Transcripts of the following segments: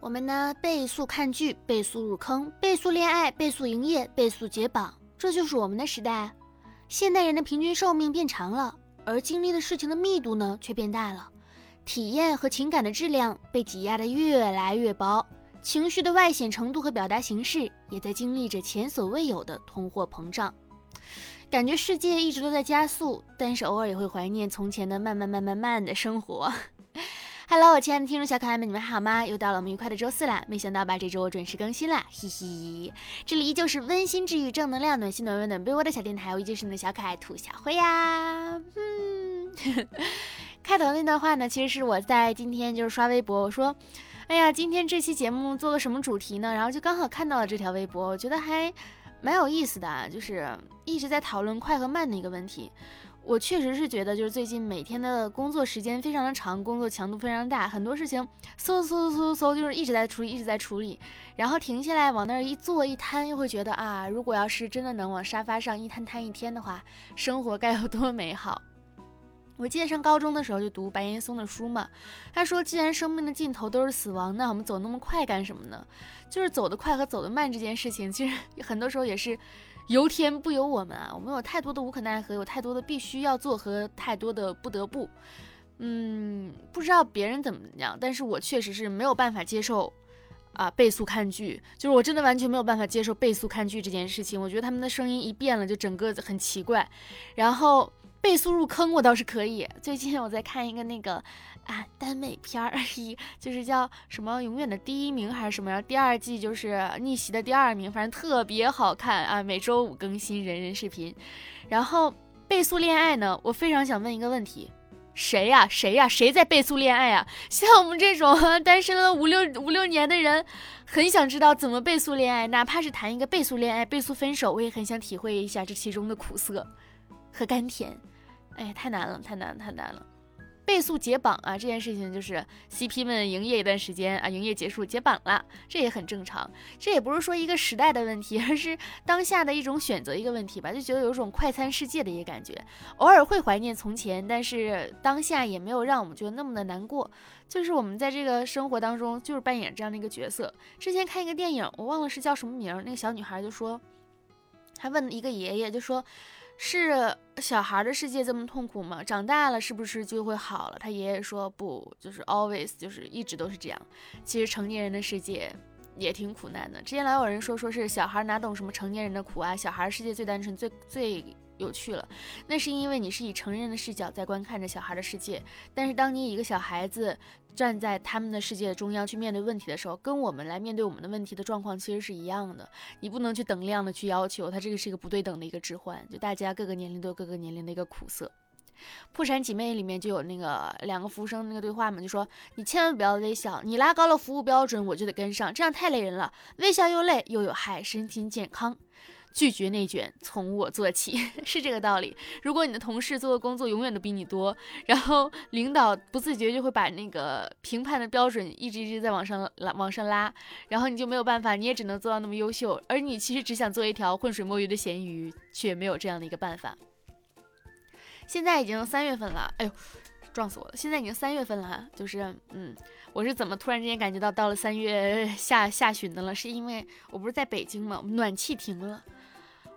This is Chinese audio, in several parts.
我们呢，倍速看剧，倍速入坑，倍速恋爱，倍速营业，倍速解绑，这就是我们的时代。现代人的平均寿命变长了，而经历的事情的密度呢，却变大了。体验和情感的质量被挤压的越来越薄，情绪的外显程度和表达形式也在经历着前所未有的通货膨胀。感觉世界一直都在加速，但是偶尔也会怀念从前的慢慢慢慢慢的生活。Hello，我亲爱的听众小可爱们，你们好吗？又到了我们愉快的周四啦！没想到吧，这周我准时更新啦，嘿嘿。这里依旧是温馨治愈、正能量、暖心暖温暖被窝的小电台，我依旧是你的小可爱兔小灰呀。嗯，开头那段话呢，其实是我在今天就是刷微博，我说，哎呀，今天这期节目做个什么主题呢？然后就刚好看到了这条微博，我觉得还蛮有意思的，就是一直在讨论快和慢的一个问题。我确实是觉得，就是最近每天的工作时间非常的长，工作强度非常大，很多事情嗖嗖嗖嗖嗖，就是一直在处理，一直在处理，然后停下来往那儿一坐一瘫，又会觉得啊，如果要是真的能往沙发上一瘫瘫一天的话，生活该有多美好。我记得上高中的时候就读白岩松的书嘛，他说，既然生命的尽头都是死亡，那我们走那么快干什么呢？就是走得快和走得慢这件事情，其实 很多时候也是。由天不由我们啊，我们有太多的无可奈何，有太多的必须要做和太多的不得不。嗯，不知道别人怎么样，但是我确实是没有办法接受啊倍速看剧，就是我真的完全没有办法接受倍速看剧这件事情。我觉得他们的声音一变了，就整个很奇怪。然后倍速入坑我倒是可以，最近我在看一个那个。啊，耽美片儿一就是叫什么永远的第一名还是什么然后？第二季就是逆袭的第二名，反正特别好看啊！每周五更新，人人视频。然后倍速恋爱呢，我非常想问一个问题：谁呀？谁呀？谁在倍速恋爱啊？像我们这种 单身了五六五六年的人，很想知道怎么倍速恋爱，哪怕是谈一个倍速恋爱、倍速分手，我也很想体会一下这其中的苦涩和甘甜。哎，太难了，太难，太难了。倍速解绑啊，这件事情就是 CP 们营业一段时间啊，营业结束解绑了，这也很正常。这也不是说一个时代的问题，而是当下的一种选择一个问题吧。就觉得有种快餐世界的一个感觉，偶尔会怀念从前，但是当下也没有让我们觉得那么的难过。就是我们在这个生活当中，就是扮演这样的一个角色。之前看一个电影，我忘了是叫什么名，那个小女孩就说，她问一个爷爷，就说。是小孩的世界这么痛苦吗？长大了是不是就会好了？他爷爷说不，就是 always，就是一直都是这样。其实成年人的世界也挺苦难的。之前老有人说，说是小孩哪懂什么成年人的苦啊？小孩世界最单纯，最最。有趣了，那是因为你是以成人的视角在观看着小孩的世界。但是当你一个小孩子站在他们的世界的中央去面对问题的时候，跟我们来面对我们的问题的状况其实是一样的。你不能去等量的去要求，他这个是一个不对等的一个置换。就大家各个年龄都有各个年龄的一个苦涩。破产姐妹里面就有那个两个服务生那个对话嘛，就说你千万不要微笑，你拉高了服务标准，我就得跟上，这样太累人了。微笑又累又有害身心健康。拒绝内卷，从我做起，是这个道理。如果你的同事做的工作永远都比你多，然后领导不自觉就会把那个评判的标准一直一直在往上拉，往上拉，然后你就没有办法，你也只能做到那么优秀。而你其实只想做一条浑水摸鱼的咸鱼，却没有这样的一个办法。现在已经三月份了，哎呦，撞死我了！现在已经三月份了哈，就是嗯，我是怎么突然之间感觉到到了三月下下旬的了？是因为我不是在北京吗？暖气停了。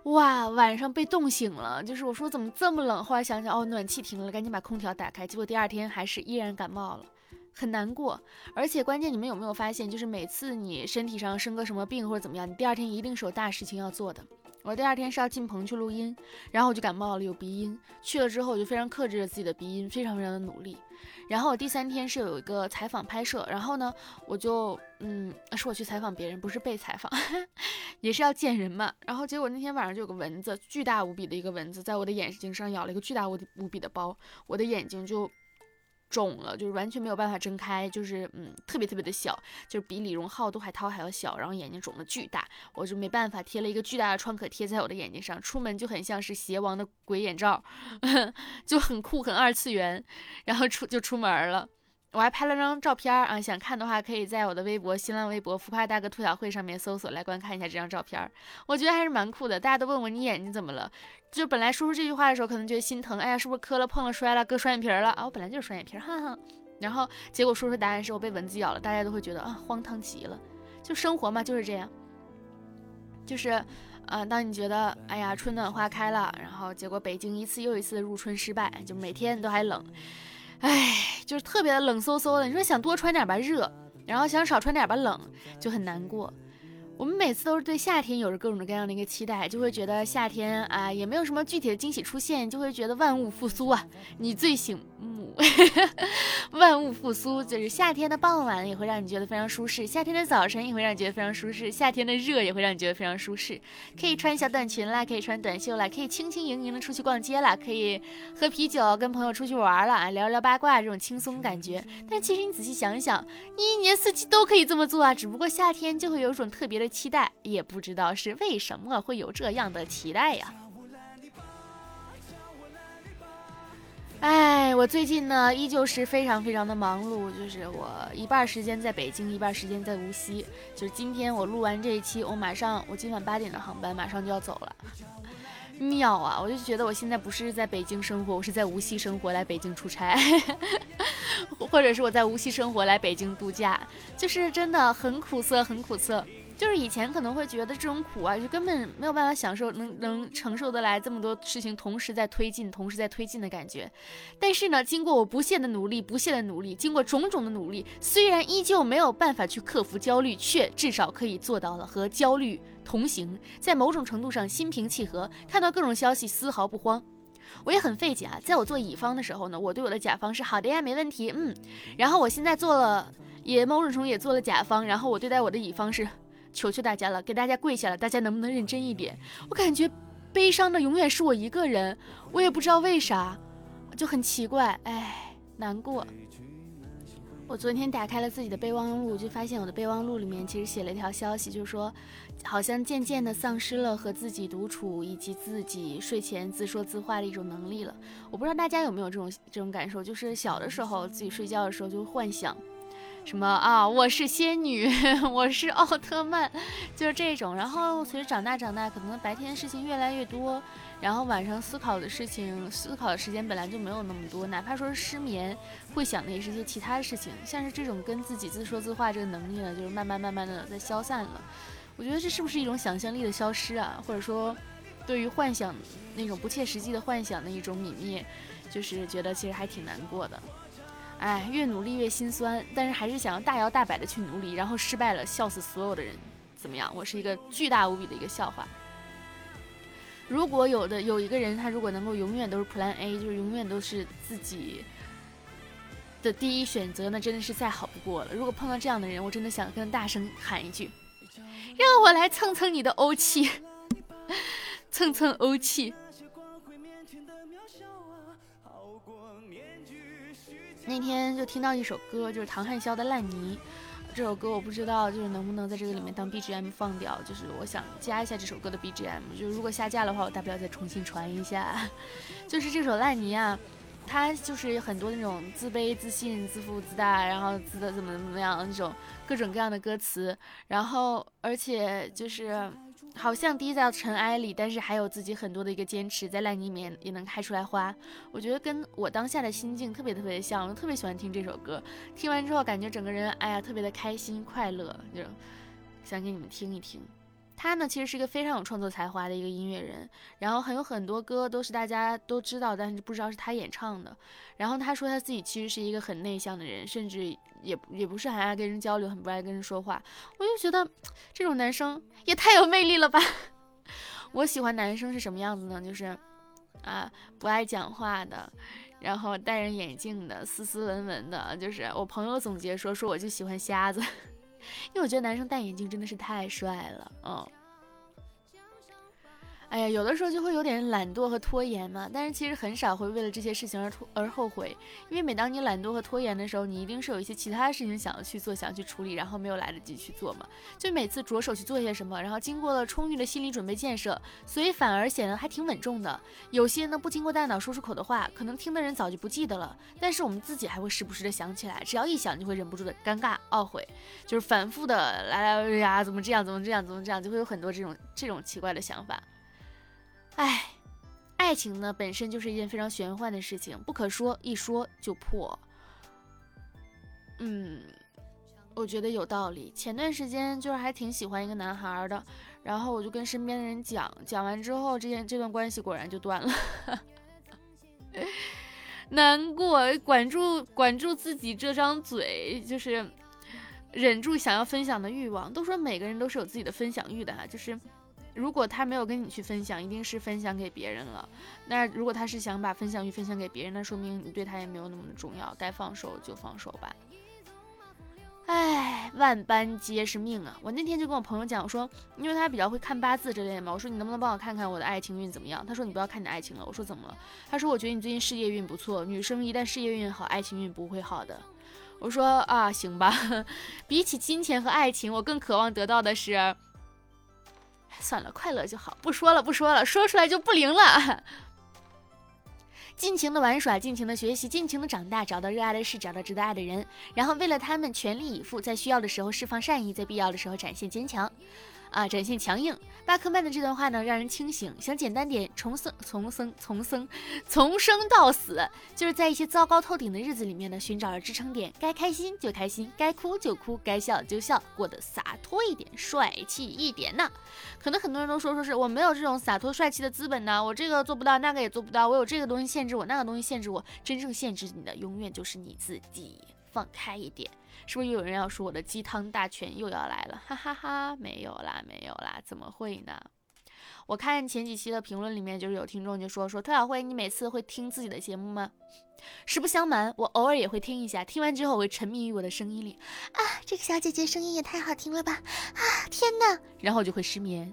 哇，晚上被冻醒了，就是我说怎么这么冷，后来想想哦，暖气停了，赶紧把空调打开，结果第二天还是依然感冒了，很难过。而且关键你们有没有发现，就是每次你身体上生个什么病或者怎么样，你第二天一定是有大事情要做的。我第二天是要进棚去录音，然后我就感冒了，有鼻音。去了之后，我就非常克制着自己的鼻音，非常非常的努力。然后我第三天是有一个采访拍摄，然后呢，我就嗯，是我去采访别人，不是被采访，也是要见人嘛。然后结果那天晚上就有个蚊子，巨大无比的一个蚊子，在我的眼睛上咬了一个巨大无无比的包，我的眼睛就。肿了，就是完全没有办法睁开，就是嗯，特别特别的小，就是比李荣浩、杜海涛还要小，然后眼睛肿的巨大，我就没办法贴了一个巨大的创可贴在我的眼睛上，出门就很像是邪王的鬼眼罩，就很酷很二次元，然后出就出门了。我还拍了张照片儿啊，想看的话可以在我的微博、新浪微博“浮夸大哥兔小慧”上面搜索来观看一下这张照片儿。我觉得还是蛮酷的。大家都问我你眼睛怎么了，就本来说出这句话的时候可能觉得心疼，哎呀是不是磕了碰了摔了割双眼皮儿了啊？我本来就是双眼皮儿，哈哈。然后结果说出答案是我被蚊子咬了，大家都会觉得啊荒唐极了。就生活嘛就是这样，就是，呃，当你觉得哎呀春暖花开了，然后结果北京一次又一次的入春失败，就每天都还冷，哎，就是特别的冷飕飕的。你说想多穿点吧热，然后想少穿点吧冷，就很难过。我们每次都是对夏天有着各种各样的一个期待，就会觉得夏天啊也没有什么具体的惊喜出现，就会觉得万物复苏啊，你最醒目，万物复苏就是夏天的傍晚也会让你觉得非常舒适，夏天的早晨也会让你觉得非常舒适，夏天的热也会让你觉得非常舒适，可以穿小短裙啦，可以穿短袖啦，可以轻轻盈盈的出去逛街啦，可以喝啤酒跟朋友出去玩了啊，聊聊八卦这种轻松感觉。但其实你仔细想一想，你一年四季都可以这么做啊，只不过夏天就会有一种特别的。期待也不知道是为什么会有这样的期待呀。哎，我最近呢依旧是非常非常的忙碌，就是我一半时间在北京，一半时间在无锡。就是今天我录完这一期，我马上我今晚八点的航班马上就要走了。妙啊！我就觉得我现在不是在北京生活，我是在无锡生活，来北京出差，或者是我在无锡生活来北京度假，就是真的很苦涩，很苦涩。就是以前可能会觉得这种苦啊，就根本没有办法享受，能能承受得来这么多事情同时在推进，同时在推进的感觉。但是呢，经过我不懈的努力，不懈的努力，经过种种的努力，虽然依旧没有办法去克服焦虑，却至少可以做到了和焦虑同行，在某种程度上心平气和，看到各种消息丝毫不慌。我也很费解啊，在我做乙方的时候呢，我对我的甲方是好的呀，没问题，嗯。然后我现在做了，也某种程度也做了甲方，然后我对待我的乙方是。求求大家了，给大家跪下了，大家能不能认真一点？我感觉悲伤的永远是我一个人，我也不知道为啥，就很奇怪，哎，难过。我昨天打开了自己的备忘录，就发现我的备忘录里面其实写了一条消息，就是说，好像渐渐的丧失了和自己独处以及自己睡前自说自话的一种能力了。我不知道大家有没有这种这种感受，就是小的时候自己睡觉的时候就幻想。什么啊？我是仙女，我是奥特曼，就是这种。然后随着长大长大，可能白天事情越来越多，然后晚上思考的事情、思考的时间本来就没有那么多。哪怕说是失眠，会想的也是一些其他的事情。像是这种跟自己自说自话这个能力呢，就是慢慢慢慢的在消散了。我觉得这是不是一种想象力的消失啊？或者说，对于幻想那种不切实际的幻想的一种泯灭，就是觉得其实还挺难过的。哎，越努力越心酸，但是还是想要大摇大摆的去努力，然后失败了，笑死所有的人，怎么样？我是一个巨大无比的一个笑话。如果有的有一个人，他如果能够永远都是 Plan A，就是永远都是自己的第一选择，那真的是再好不过了。如果碰到这样的人，我真的想跟他大声喊一句：让我来蹭蹭你的欧气，蹭蹭欧气。那天就听到一首歌，就是唐汉霄的《烂泥》。这首歌我不知道，就是能不能在这个里面当 BGM 放掉。就是我想加一下这首歌的 BGM，就是如果下架的话，我大不了再重新传一下。就是这首《烂泥》啊，它就是很多那种自卑、自信、自负、自大，然后自的怎么怎么样那种各种各样的歌词，然后而且就是。好像滴在尘埃里，但是还有自己很多的一个坚持，在烂泥里面也能开出来花。我觉得跟我当下的心境特别特别像，我特别喜欢听这首歌。听完之后，感觉整个人哎呀特别的开心快乐，就想给你们听一听。他呢，其实是一个非常有创作才华的一个音乐人，然后很有很多歌都是大家都知道，但是不知道是他演唱的。然后他说他自己其实是一个很内向的人，甚至也也不是很爱跟人交流，很不爱跟人说话。我就觉得这种男生也太有魅力了吧！我喜欢男生是什么样子呢？就是啊，不爱讲话的，然后戴着眼镜的，斯斯文文的。就是我朋友总结说，说我就喜欢瞎子。因为我觉得男生戴眼镜真的是太帅了，嗯。哎呀，有的时候就会有点懒惰和拖延嘛，但是其实很少会为了这些事情而拖而后悔，因为每当你懒惰和拖延的时候，你一定是有一些其他事情想要去做、想要去处理，然后没有来得及去做嘛。就每次着手去做些什么，然后经过了充裕的心理准备建设，所以反而显得还挺稳重的。有些呢不经过大脑说出口的话，可能听的人早就不记得了，但是我们自己还会时不时的想起来，只要一想就会忍不住的尴尬、懊悔，就是反复的来来呀，怎么这样，怎么这样，怎么这样，就会有很多这种这种奇怪的想法。唉，爱情呢本身就是一件非常玄幻的事情，不可说，一说就破。嗯，我觉得有道理。前段时间就是还挺喜欢一个男孩的，然后我就跟身边的人讲，讲完之后，这件这段关系果然就断了。难过，管住管住自己这张嘴，就是忍住想要分享的欲望。都说每个人都是有自己的分享欲的哈，就是如果他没有跟你去分享，一定是分享给别人了。那如果他是想把分享欲分享给别人，那说明你对他也没有那么的重要，该放手就放手吧。唉，万般皆是命啊！我那天就跟我朋友讲，我说，因为他比较会看八字之类的嘛，我说你能不能帮我看看我的爱情运怎么样？他说你不要看你的爱情了。我说怎么了？他说我觉得你最近事业运不错，女生一旦事业运好，爱情运不会好的。我说啊，行吧。比起金钱和爱情，我更渴望得到的是，算了，快乐就好。不说了，不说了，说出来就不灵了。尽情的玩耍，尽情的学习，尽情的长大，找到热爱的事，找到值得爱的人，然后为了他们全力以赴，在需要的时候释放善意，在必要的时候展现坚强。啊，展现强硬。巴克曼的这段话呢，让人清醒。想简单点，重生重生重生从生到死，就是在一些糟糕透顶的日子里面呢，寻找着支撑点。该开心就开心，该哭就哭，该笑就笑，过得洒脱一点，帅气一点呢。可能很多人都说，说是我没有这种洒脱帅气的资本呢，我这个做不到，那个也做不到，我有这个东西限制我，那个东西限制我。真正限制你的，永远就是你自己。放开一点。是不是又有人要说我的鸡汤大全又要来了？哈哈哈，没有啦，没有啦，怎么会呢？我看前几期的评论里面，就是有听众就说说，特小慧，你每次会听自己的节目吗？实不相瞒，我偶尔也会听一下，听完之后我会沉迷于我的声音里。啊，这个小姐姐声音也太好听了吧！啊，天哪！然后就会失眠。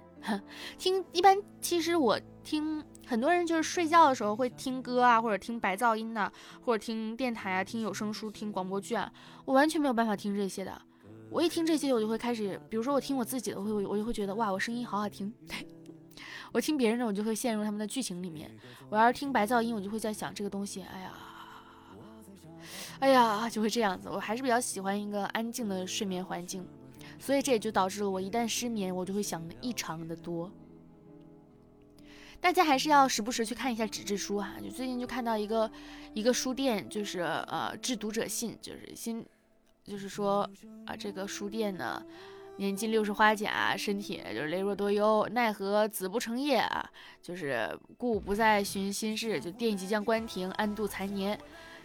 听一般，其实我听。很多人就是睡觉的时候会听歌啊，或者听白噪音的，或者听电台啊，听有声书，听广播剧啊。我完全没有办法听这些的。我一听这些，我就会开始，比如说我听我自己的，会我就会觉得哇，我声音好好听。我听别人的，我就会陷入他们的剧情里面。我要是听白噪音，我就会在想这个东西，哎呀，哎呀，就会这样子。我还是比较喜欢一个安静的睡眠环境，所以这也就导致了我一旦失眠，我就会想的异常的多。大家还是要时不时去看一下纸质书哈。就最近就看到一个一个书店，就是呃致读者信，就是新，就是说啊这个书店呢，年近六十花甲，身体就是羸弱多忧，奈何子不成业啊，就是故不再寻新事，就店即将关停，安度残年。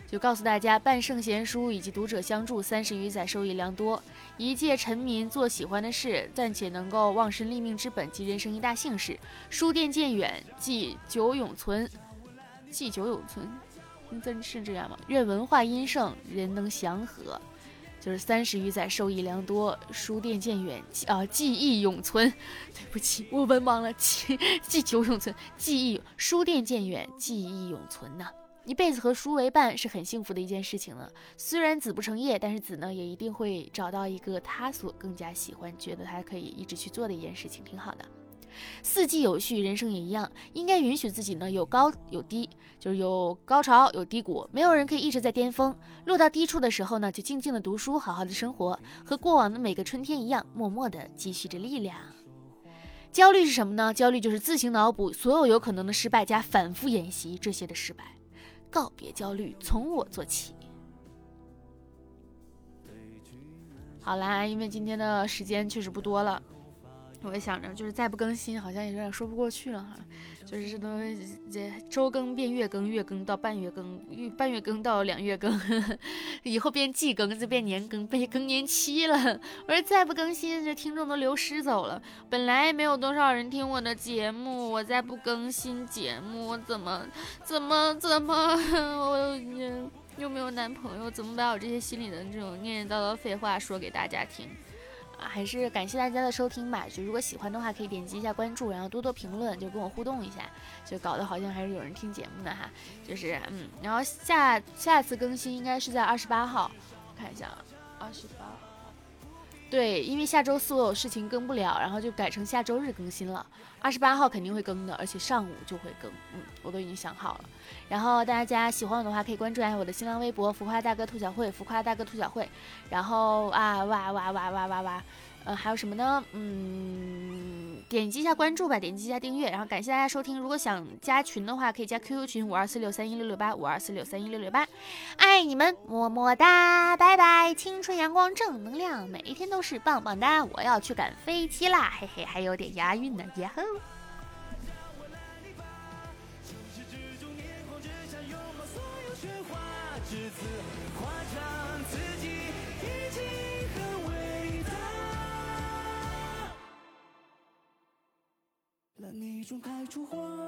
就告诉大家，办圣贤书以及读者相助，三十余载受益良多。一介臣民做喜欢的事，暂且能够忘身立命之本及人生一大幸事。书店渐远，记久永存。记久永存，真是这样吗？愿文化殷盛，人能祥和。就是三十余载受益良多，书店渐远啊，记忆永存。对不起，我文盲了。记记久永存，记忆书店渐远，记忆永存呐。一辈子和书为伴是很幸福的一件事情了。虽然子不成业，但是子呢也一定会找到一个他所更加喜欢、觉得他可以一直去做的一件事情，挺好的。四季有序，人生也一样，应该允许自己呢有高有低，就是有高潮有低谷。没有人可以一直在巅峰，落到低处的时候呢，就静静的读书，好好的生活，和过往的每个春天一样，默默的积蓄着力量。焦虑是什么呢？焦虑就是自行脑补所有有可能的失败，加反复演习这些的失败。告别焦虑，从我做起。好啦，因为今天的时间确实不多了。我也想着，就是再不更新，好像也有点说不过去了哈。就是这东西这周更变月更，月更到半月更，月半月更到两月更，以后变季更就变年更，变更年期了。我说再不更新，这听众都流失走了。本来没有多少人听我的节目，我再不更新节目，我怎么怎么怎么，我又又没有男朋友，怎么把我这些心里的这种念念叨叨废话说给大家听？还是感谢大家的收听吧。就如果喜欢的话，可以点击一下关注，然后多多评论，就跟我互动一下，就搞得好像还是有人听节目的哈。就是嗯，然后下下次更新应该是在二十八号，看一下，二十八。对，因为下周四我有事情更不了，然后就改成下周日更新了。二十八号肯定会更的，而且上午就会更。嗯，我都已经想好了。然后大家喜欢我的话，可以关注一下我的新浪微博“浮夸大哥兔小慧”，浮夸大哥兔小慧。然后啊哇哇哇哇哇哇，呃，还有什么呢？嗯，点击一下关注吧，点击一下订阅，然后感谢大家收听。如果想加群的话，可以加 QQ 群五二四六三一六六八五二四六三一六六八。爱你们，么么哒，拜拜！青春阳光正能量，每一天都是棒棒哒！我要去赶飞机啦，嘿嘿，还有点押韵呢，呀吼！那你中开出花。